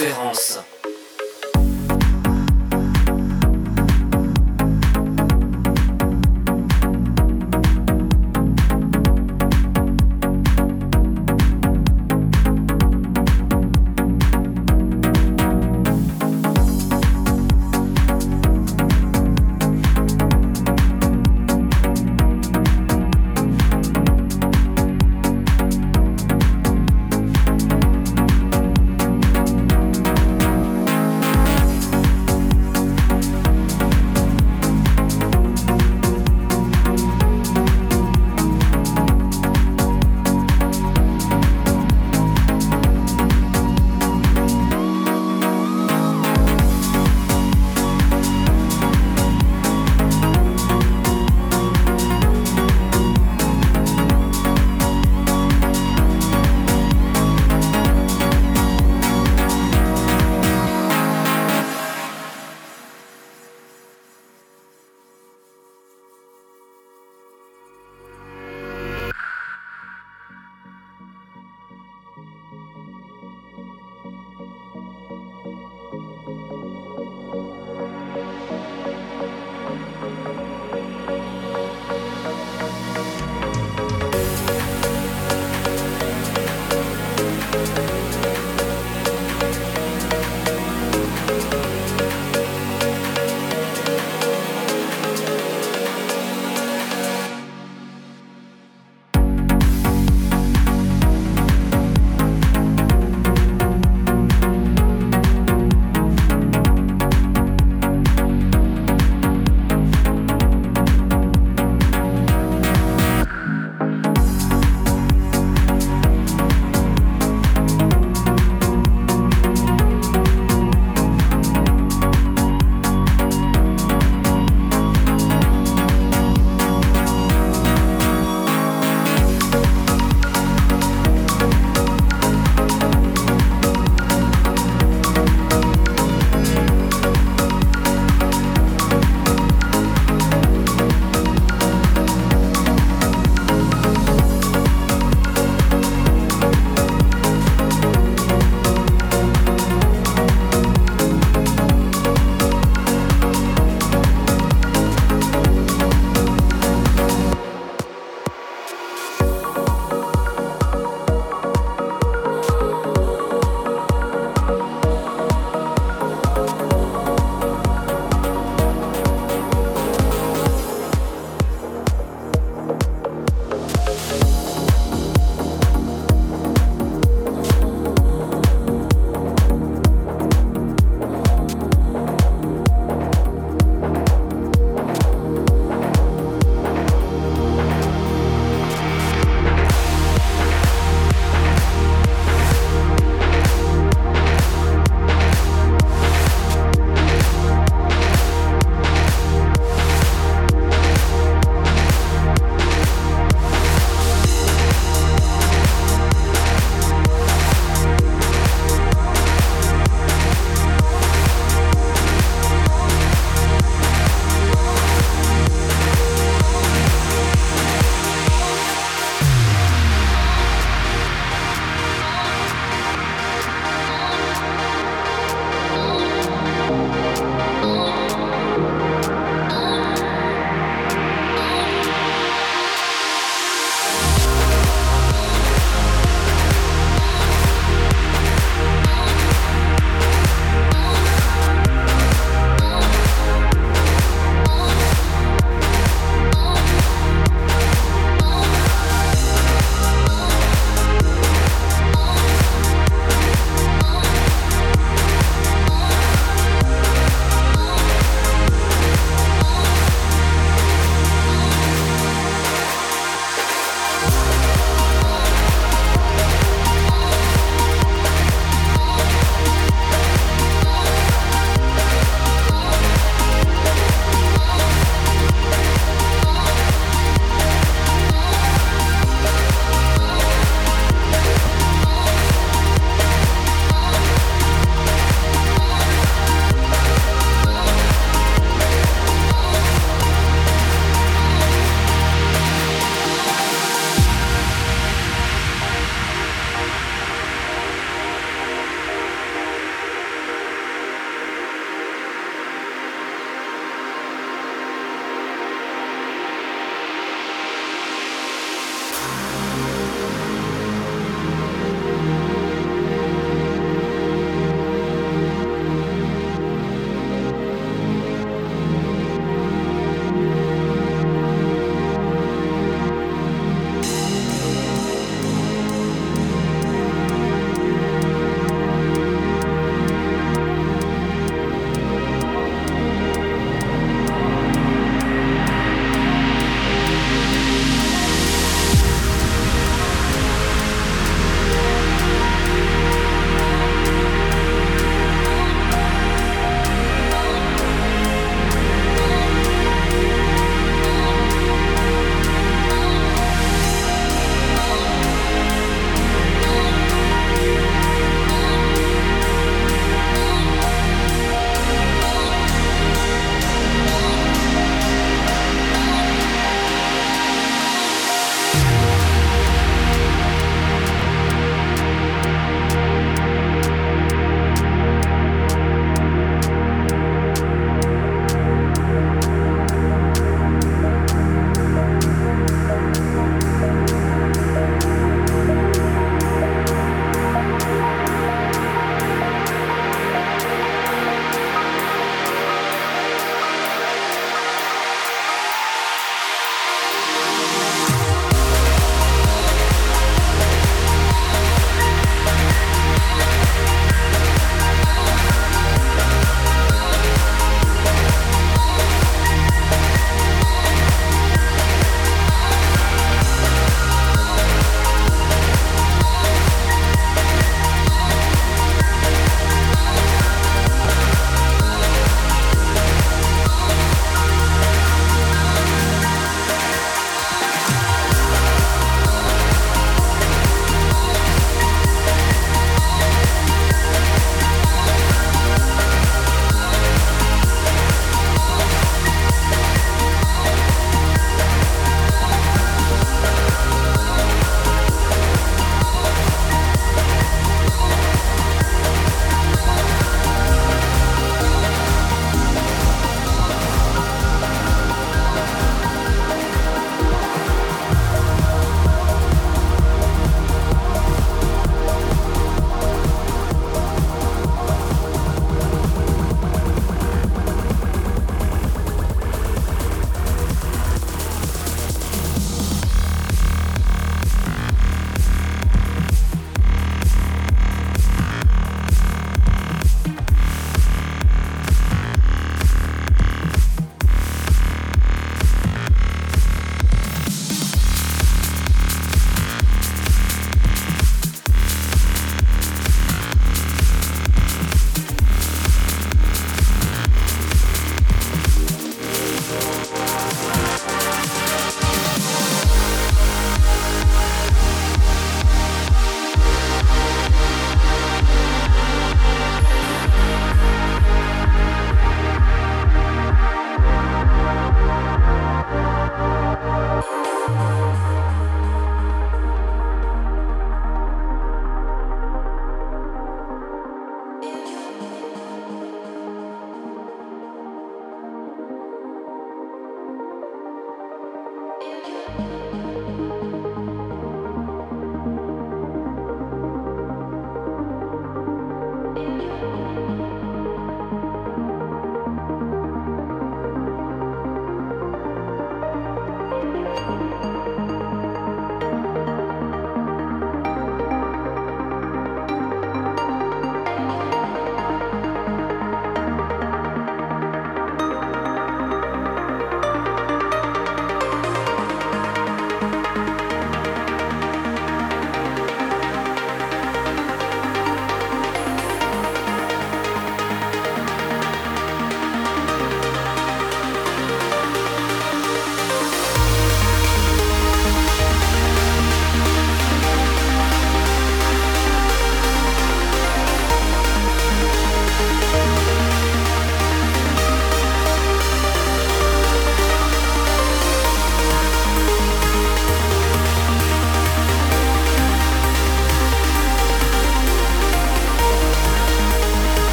conférence.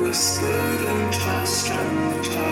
Whispered and tossed and tossed.